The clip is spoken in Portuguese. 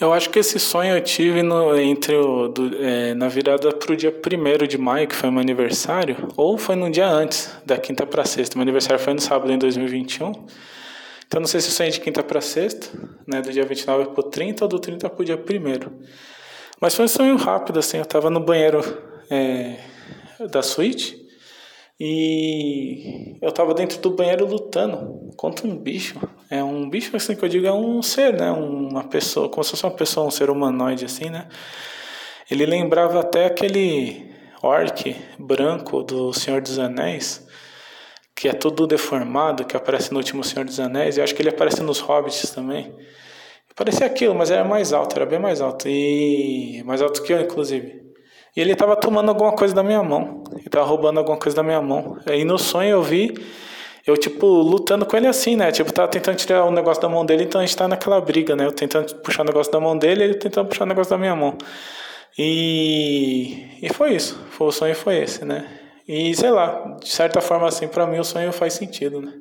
Eu acho que esse sonho eu tive no, entre o, do, é, na virada para o dia 1 de maio, que foi meu aniversário, ou foi no dia antes, da quinta para sexta. Meu aniversário foi no sábado em 2021. Então não sei se eu sonhei de quinta para sexta, né, do dia 29 para o 30 ou do 30 para o dia 1 Mas foi um sonho rápido, assim, eu estava no banheiro é, da suíte e eu estava dentro do banheiro lutando contra um bicho. É um bicho assim que eu digo é um ser, né? Uma pessoa, como se fosse uma pessoa, um ser humanoide assim, né? Ele lembrava até aquele orc branco do Senhor dos Anéis, que é tudo deformado, que aparece no último Senhor dos Anéis. E acho que ele aparece nos Hobbits também. Parecia aquilo, mas era mais alto, era bem mais alto e mais alto que eu, inclusive. E ele estava tomando alguma coisa da minha mão. Ele estava roubando alguma coisa da minha mão. Aí no sonho eu vi eu, tipo, lutando com ele assim, né? Tipo, tava tentando tirar o negócio da mão dele, então a gente tá naquela briga, né? Eu tentando puxar o negócio da mão dele, ele tentando puxar o negócio da minha mão. E, e foi isso. Foi, o sonho foi esse, né? E sei lá, de certa forma, assim, para mim o sonho faz sentido, né?